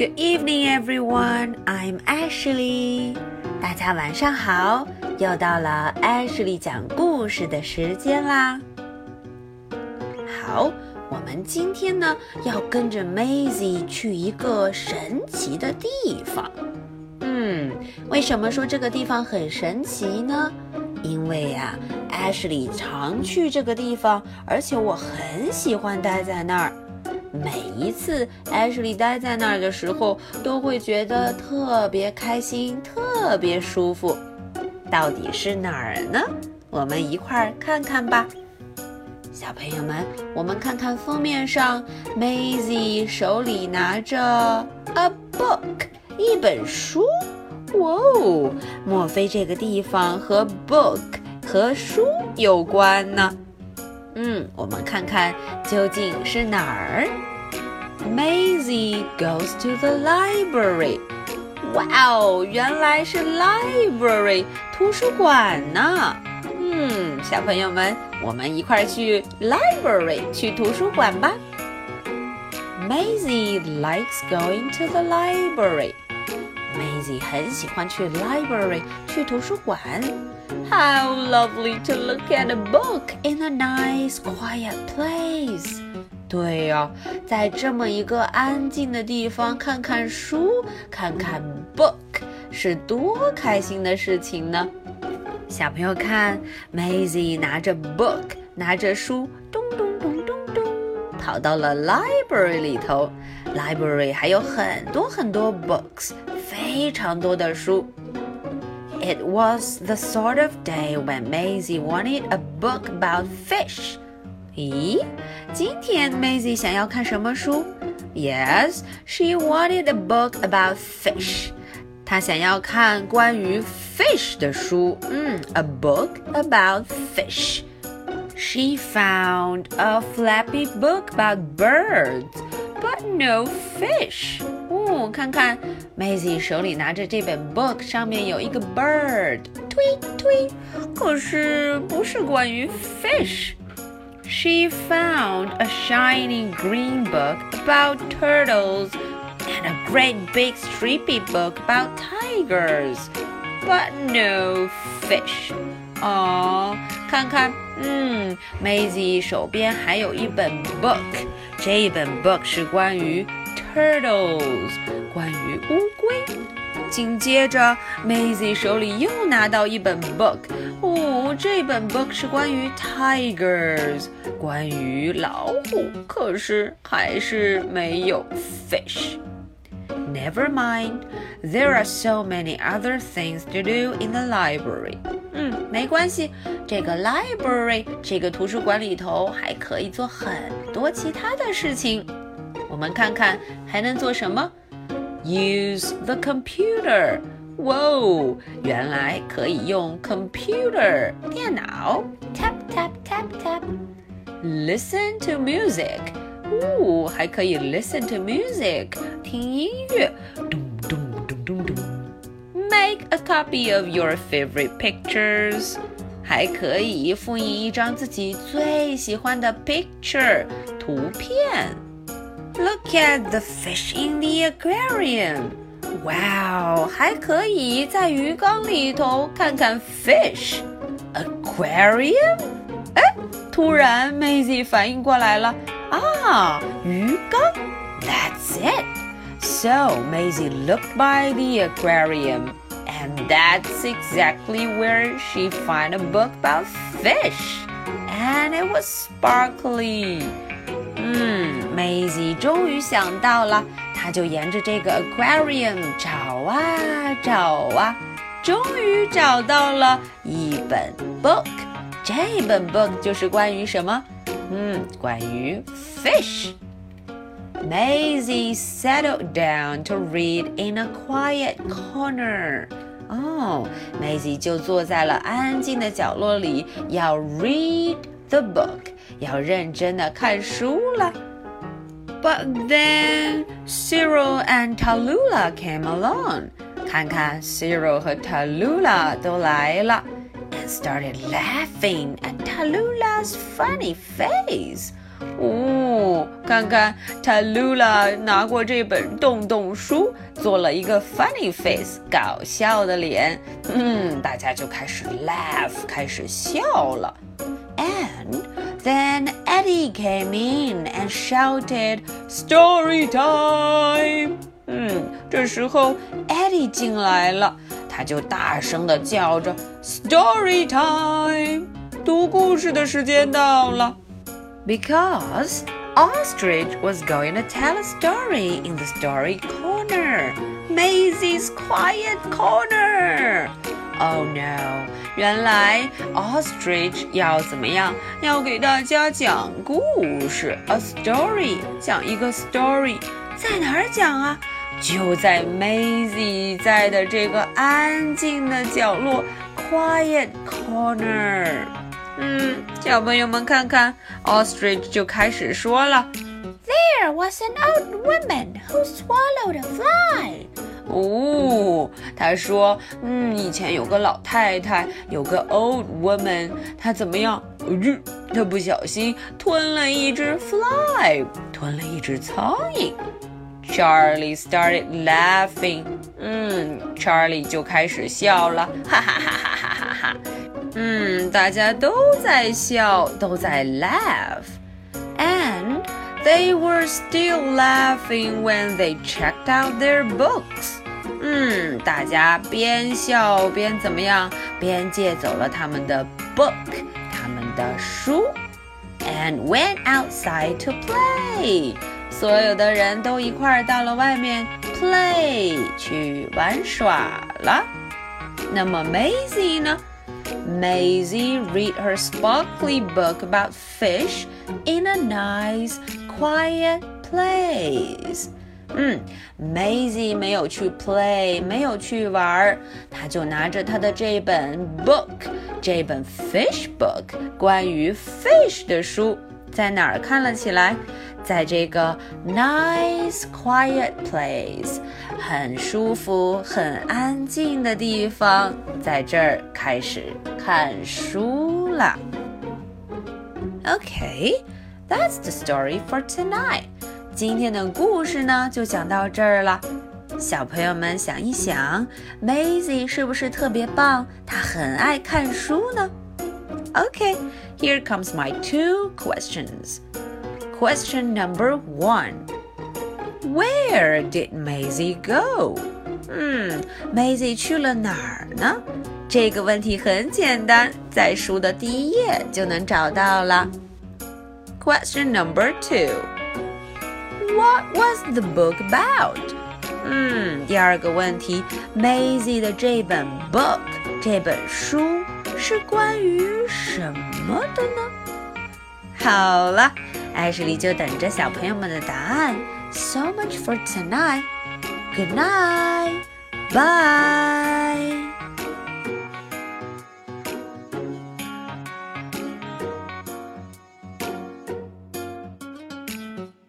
Good evening, everyone. I'm Ashley. 大家晚上好，又到了 Ashley 讲故事的时间啦。好，我们今天呢要跟着 Maisie 去一个神奇的地方。嗯，为什么说这个地方很神奇呢？因为呀，Ashley 常去这个地方，而且我很喜欢待在那儿。每一次 Ashley 待在那儿的时候，都会觉得特别开心，特别舒服。到底是哪儿呢？我们一块儿看看吧。小朋友们，我们看看封面上，Maisie 手里拿着 a book，一本书。哇哦，莫非这个地方和 book 和书有关呢？嗯，我们看看究竟是哪儿。Maisie goes to the library。哇哦，原来是 library 图书馆呢。嗯，小朋友们，我们一块去 library 去图书馆吧。Maisie likes going to the library。Maisie 很喜欢去 library 去图书馆。How lovely to look at a book in a nice quiet place. 对呀、哦，在这么一个安静的地方看看书，看看 book 是多开心的事情呢！小朋友看，Maisie 拿着 book，拿着书，咚咚咚咚咚，跑到了 library 里头。library 还有很多很多 books，非常多的书。It was the sort of day when Maisy wanted a book about fish. 咦，今天 she wanted a book about fish. 她想要看关于 book about fish. She found a flappy book about birds, but no fish. 哦，看看 Maisie 手里拿着这本 book，上面有一个 bird，推推，可是不是关于 fish。She found a shiny green book about turtles and a great big streepy book about tigers, but no fish. 哦，看看，嗯，Maisie 手边还有一本 book，这一本 book 是关于 turtles，关于乌龟。紧接着，Maisie 手里又拿到一本 book，哦，这本 book 是关于 tigers，关于老虎，可是还是没有 fish。Never mind, there are so many other things to do in the library. 嗯，没关系，这个 library 这个图书馆里头还可以做很多其他的事情。 我们看看还能做什么？Use the computer. 哇哦，原来可以用 computer 电脑。Tap tap tap tap. Listen to music. 哦，还可以 listen to music 听音乐。咚咚咚咚咚。Make a copy of your favorite pictures. 还可以复印一张自己最喜欢的 picture 图片。 Look at the fish in the aquarium. Wow，还可以在鱼缸里头看看 Aquarium. Eh, Maisy That's it. So Maisy looked by the aquarium, and that's exactly where she found a book about fish, and it was sparkly. Hmm.，Maisie 终于想到了，她就沿着这个 aquarium 找啊找啊，终于找到了一本 book。这本 book 就是关于什么？嗯，关于 fish。Maisie settled down to read in a quiet corner. 哦，Maisie 就坐在了安静的角落里，要 read the book，要认真的看书了。But then Cyril and Tallulah came along. 看看 Cyril 和 Tallulah 都来了，and started laughing at Tallulah's funny face. 哦，看看 Tallulah 拿过这本洞洞书，做了一个 funny face，搞笑的脸。嗯，大家就开始 laugh，开始笑了。And then Eddie came in and shouted, "Story time!" Hmm, 嗯，这时候 Eddie time!" 读故事的时间到了。Because Ostrich was going to tell a story in the story corner, Maisy's quiet corner. Oh no！原来 ostrich 要怎么样？要给大家讲故事，a story，讲一个 story，在哪儿讲啊？就在 Maisy 在的这个安静的角落，quiet corner。嗯，小朋友们看看，ostrich 就开始说了：There was an old woman who swallowed a fly. 哦，他说，嗯，以前有个老太太，有个 old woman，她怎么样？呃，她不小心吞了一只 fly，吞了一只苍蝇。Charlie started laughing。嗯，Charlie 就开始笑了，哈哈哈哈哈哈哈。嗯，大家都在笑，都在 laugh，and they were still laughing when they checked out their books。 嗯，大家边笑边怎么样？边借走了他们的 book，他们的书，and went outside to play。所有的人都一块儿到了外面 play 去玩耍了。那么 Maisy 呢？Maisy read her sparkly book about fish in a nice, quiet place. 嗯，Maisie 没有去 play，没有去玩儿，她就拿着她的这本 book，这本 fish book，关于 fish 的书，在哪儿看了起来？在这个 nice quiet place，很舒服、很安静的地方，在这儿开始看书了。Okay, that's the story for tonight. 今天的故事呢，就讲到这儿了。小朋友们想一想，Maisie 是不是特别棒？她很爱看书呢。Okay, here comes my two questions. Question number one Where did Maisie go? 嗯，Maisie 去了哪儿呢？这个问题很简单，在书的第一页就能找到了。Question number two What was the book about? 嗯，第二个问题，Maisie 的这本 book 这本书是关于什么的呢？好了。艾什莉就等着小朋友们的答案。So much for tonight. Good night. Bye.